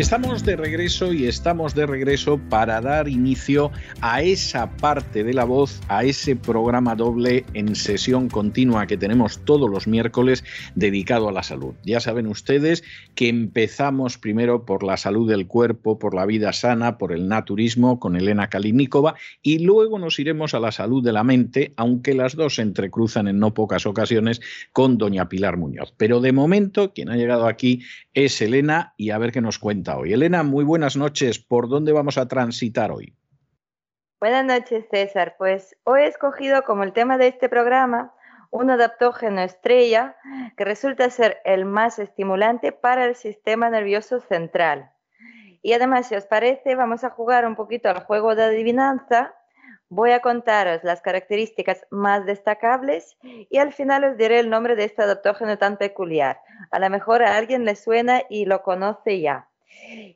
Estamos de regreso y estamos de regreso para dar inicio a esa parte de la voz, a ese programa doble en sesión continua que tenemos todos los miércoles dedicado a la salud. Ya saben ustedes que empezamos primero por la salud del cuerpo, por la vida sana, por el naturismo con Elena Kalinikova y luego nos iremos a la salud de la mente, aunque las dos se entrecruzan en no pocas ocasiones con doña Pilar Muñoz. Pero de momento quien ha llegado aquí es Elena y a ver qué nos cuenta hoy. Elena, muy buenas noches. ¿Por dónde vamos a transitar hoy? Buenas noches, César. Pues hoy he escogido como el tema de este programa un adaptógeno estrella que resulta ser el más estimulante para el sistema nervioso central. Y además, si os parece, vamos a jugar un poquito al juego de adivinanza. Voy a contaros las características más destacables y al final os diré el nombre de este adaptógeno tan peculiar. A lo mejor a alguien le suena y lo conoce ya.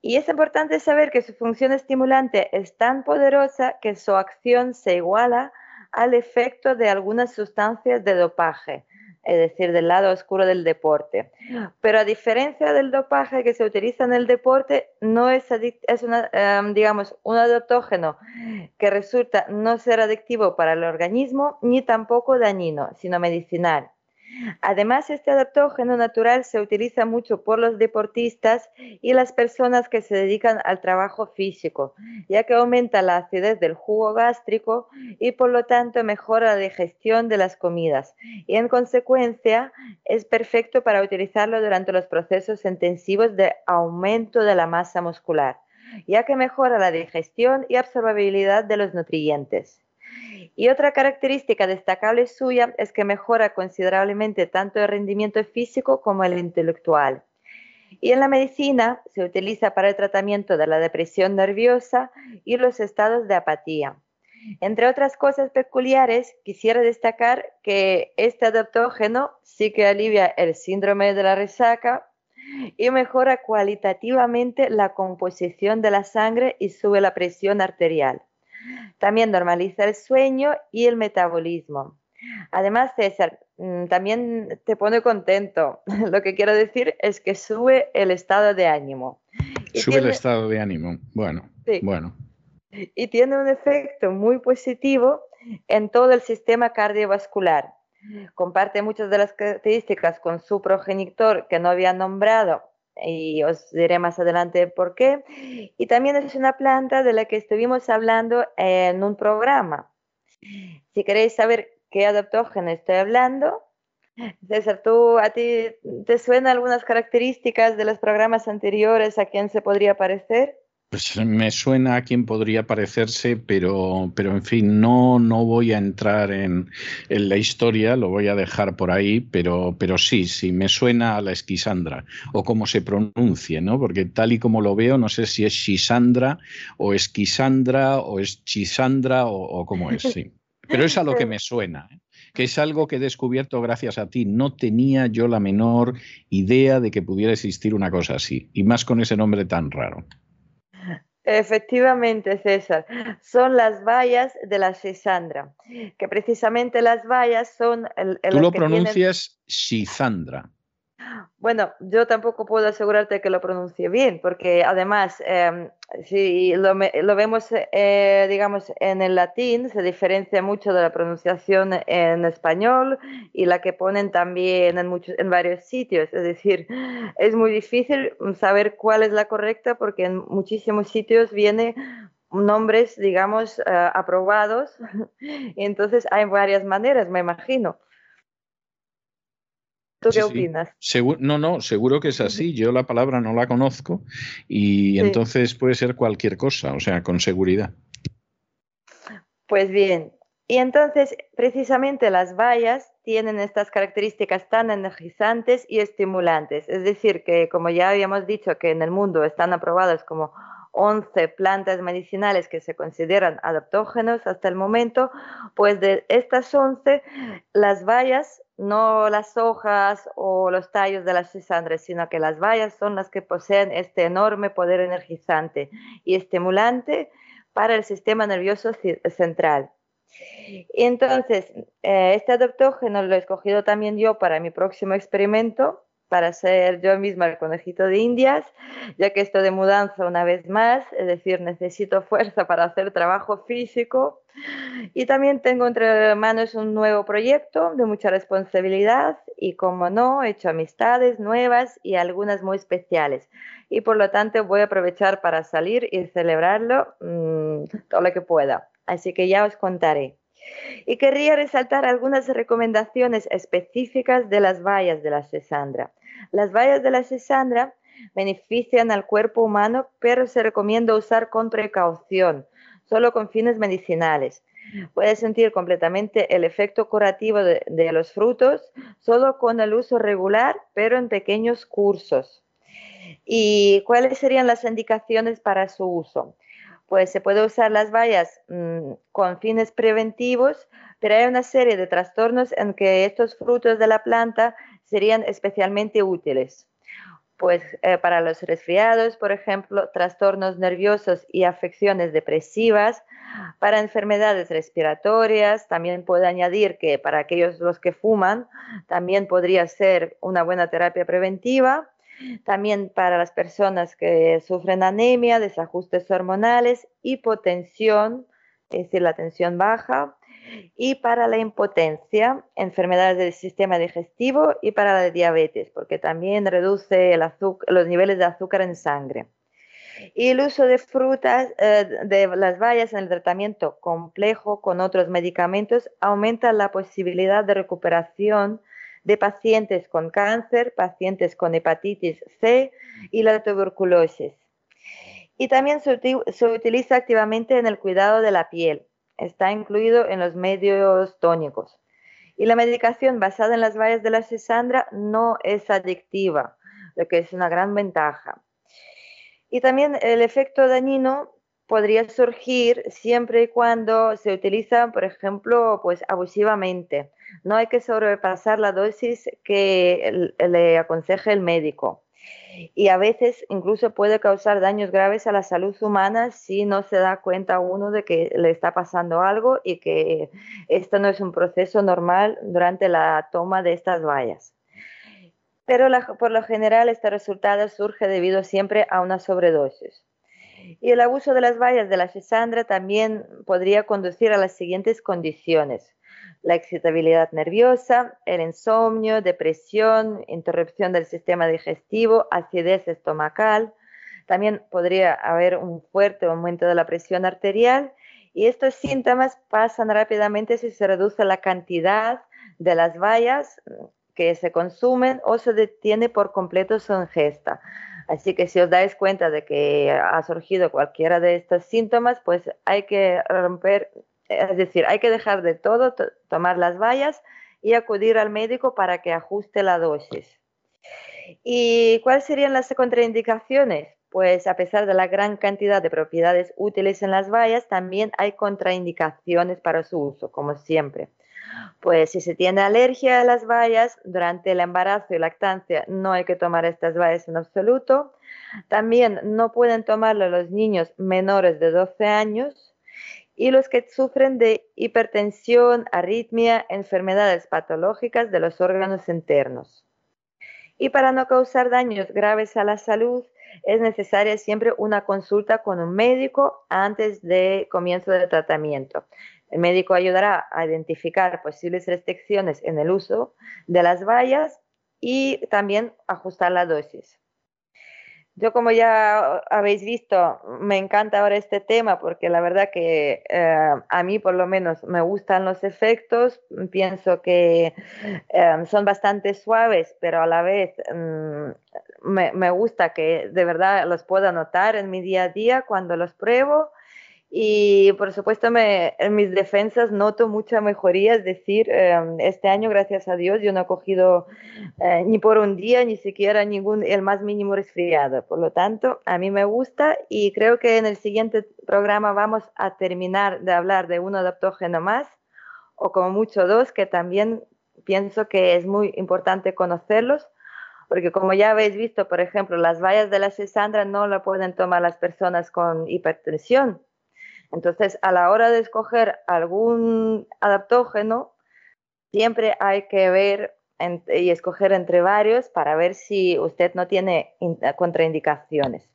Y es importante saber que su función estimulante es tan poderosa que su acción se iguala al efecto de algunas sustancias de dopaje, es decir, del lado oscuro del deporte. Pero a diferencia del dopaje que se utiliza en el deporte, no es, em, digamos, un adaptógeno que resulta no ser adictivo para el organismo ni tampoco dañino, sino medicinal. Además, este adaptógeno natural se utiliza mucho por los deportistas y las personas que se dedican al trabajo físico, ya que aumenta la acidez del jugo gástrico y por lo tanto mejora la digestión de las comidas. Y en consecuencia es perfecto para utilizarlo durante los procesos intensivos de aumento de la masa muscular, ya que mejora la digestión y absorbibilidad de los nutrientes. Y otra característica destacable suya es que mejora considerablemente tanto el rendimiento físico como el intelectual. Y en la medicina se utiliza para el tratamiento de la depresión nerviosa y los estados de apatía. Entre otras cosas peculiares, quisiera destacar que este adaptógeno sí que alivia el síndrome de la resaca y mejora cualitativamente la composición de la sangre y sube la presión arterial. También normaliza el sueño y el metabolismo. Además, César, mm, también te pone contento. Lo que quiero decir es que sube el estado de ánimo. sube el estado de ánimo. Bueno, bueno. Y tiene un efecto muy positivo en todo el sistema cardiovascular. Comparte muchas de las características con su progenitor que no había nombrado, y os diré más adelante por qué. Y también es una planta de la que estuvimos hablando en un programa. Si queréis saber qué adaptógeno estoy hablando, César, ¿tú, ¿a ti te suenan algunas características de los programas anteriores a quién se podría parecer? Pues me suena a quien podría parecerse, pero, pero en fin, no, no voy a entrar en, la historia, lo voy a dejar por ahí, pero, pero sí, sí, me suena a la esquisandra, o como se pronuncie, ¿no? Porque tal y como lo veo, no sé si es Shisandra, o esquisandra, o es Chisandra, o, o cómo es, sí. Pero es a lo que me suena, ¿eh? que es algo que he descubierto gracias a ti. No tenía yo la menor idea de que pudiera existir una cosa así, y más con ese nombre tan raro. Efectivamente, César, son las vallas de la Sisandra, que precisamente las vallas son... El, Tú lo pronuncias Sisandra. Bueno, yo tampoco puedo asegurarte que lo pronuncie bien, porque además em, si lo, vemos, eh, digamos, en el latín, se diferencia mucho de la pronunciación en español y la que ponen también en, muchos, en varios sitios. Es decir, es muy difícil saber cuál es la correcta porque en muchísimos sitios viene nombres, digamos, eh, aprobados. Y entonces hay varias maneras, me imagino. ¿Tú qué opinas? no, no, seguro que es así. Yo la palabra no la conozco y entonces puede ser cualquier cosa, o sea, con seguridad. Pues bien, y entonces precisamente las bayas tienen estas características tan energizantes y estimulantes. Es decir, que como ya habíamos dicho que en el mundo están aprobadas como 11 plantas medicinales que se consideran adaptógenos hasta el momento, pues de estas 11, las bayas no las hojas o los tallos de las cisandres, sino que las bayas son las que poseen este enorme poder energizante y estimulante para el sistema nervioso central. Entonces, eh, este adaptógeno lo he escogido también yo para mi próximo experimento, para ser yo misma el conejito de Indias, ya que esto de mudanza una vez más, es decir, necesito fuerza para hacer trabajo físico y también tengo entre manos un nuevo proyecto de mucha responsabilidad y, como no, he hecho amistades nuevas y algunas muy especiales. Y por lo tanto voy a aprovechar para salir y celebrarlo mm, todo lo que pueda. Así que ya os contaré. Y querría resaltar algunas recomendaciones específicas de las bayas de la cesandra. Las bayas de la cesandra benefician al cuerpo humano, pero se recomienda usar con precaución solo con fines medicinales. Puedes sentir completamente el efecto curativo de, los frutos solo con el uso regular, pero en pequeños cursos. ¿Y cuáles serían las indicaciones para su uso? Pues se puede usar las bayas mm, con fines preventivos, pero hay una serie de trastornos en que estos frutos de la planta serían especialmente útiles. Pues eh, para los resfriados, por ejemplo, trastornos nerviosos y afecciones depresivas, para enfermedades respiratorias, también puedo añadir que para aquellos los que fuman, también podría ser una buena terapia preventiva, también para las personas que sufren anemia, desajustes hormonales, hipotensión, es decir, la tensión baja, y para la impotencia, enfermedades del sistema digestivo y para la diabetes, porque también reduce los niveles de azúcar en sangre. Y el uso de frutas, eh, de las bayas en el tratamiento complejo con otros medicamentos aumenta la posibilidad de recuperación de pacientes con cáncer, pacientes con hepatitis C y la tuberculosis. Y también se utiliza activamente en el cuidado de la piel, está incluido en los medios tónicos. Y la medicación basada en las bayas de la cisandra no es adictiva, lo que es una gran ventaja. Y también el efecto dañino podría surgir siempre y cuando se utiliza, por ejemplo, pues abusivamente. No hay que sobrepasar la dosis que le aconseje el médico y a veces incluso puede causar daños graves a la salud humana si no se da cuenta uno de que le está pasando algo y que esto no es un proceso normal durante la toma de estas bayas. Pero por lo general este resultado surge debido siempre a una sobredosis. Y el abuso de las bayas de la cisandra también podría conducir a las siguientes condiciones la excitabilidad nerviosa, el insomnio, depresión, interrupción del sistema digestivo, acidez estomacal. También podría haber un fuerte aumento de la presión arterial y estos síntomas pasan rápidamente si se reduce la cantidad de las bayas que se consumen o se detiene por completo su ingesta. Así que si os dais cuenta de que ha surgido cualquiera de estos síntomas, pues hay que romper es decir, hay que dejar de todo, tomar las vallas y acudir al médico para que ajuste la dosis. ¿Y cuáles serían las contraindicaciones? Pues a pesar de la gran cantidad de propiedades útiles en las bayas, también hay contraindicaciones para su uso, como siempre. Pues si se tiene alergia a las bayas durante el embarazo y lactancia, no hay que tomar estas bayas en absoluto. También no pueden tomarlo los niños menores de 12 años y los que sufren de hipertensión, arritmia, enfermedades patológicas de los órganos internos. Y para no causar daños graves a la salud, es necesaria siempre una consulta con un médico antes de comienzo del tratamiento. El médico ayudará a identificar posibles restricciones en el uso de las vallas y también ajustar la dosis. Yo como ya habéis visto, me encanta ahora este tema porque la verdad que eh, a mí por lo menos me gustan los efectos, pienso que eh, son bastante suaves, pero a la vez mm, me, me, gusta que de verdad los pueda notar en mi día a día cuando los pruebo y por supuesto, me, en mis defensas noto mucha mejoría, es decir, em, este año, gracias a Dios, yo no he cogido eh, ni por un día, ni siquiera ningún, el más mínimo resfriado. Por lo tanto, a mí me gusta y creo que en el siguiente programa vamos a terminar de hablar de un adaptógeno más, o como mucho dos, que también pienso que es muy importante conocerlos porque como ya habéis visto, por ejemplo, las vallas de la cesandra no la pueden tomar las personas con hipertensión, entonces, a la hora de escoger algún adaptógeno, siempre hay que ver y escoger entre varios para ver si usted no tiene contraindicaciones.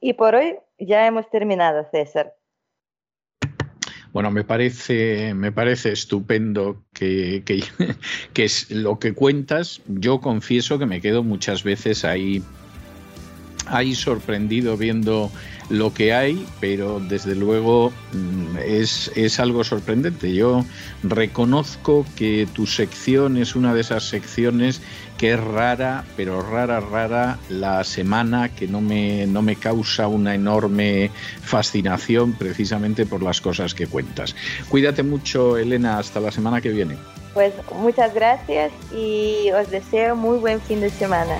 Y por hoy ya hemos terminado, César. Bueno, me parece, me parece estupendo que, que, es lo que cuentas. Yo confieso que me quedo muchas veces ahí, ahí sorprendido viendo lo que hay, pero desde luego mm, es, es, algo sorprendente. Yo reconozco que tu sección es una de esas secciones que es rara, pero rara, rara la semana que no me, no me causa una enorme fascinación precisamente por las cosas que cuentas. Cuídate mucho, Elena, hasta la semana que viene. Pues muchas gracias y os deseo muy buen fin de semana.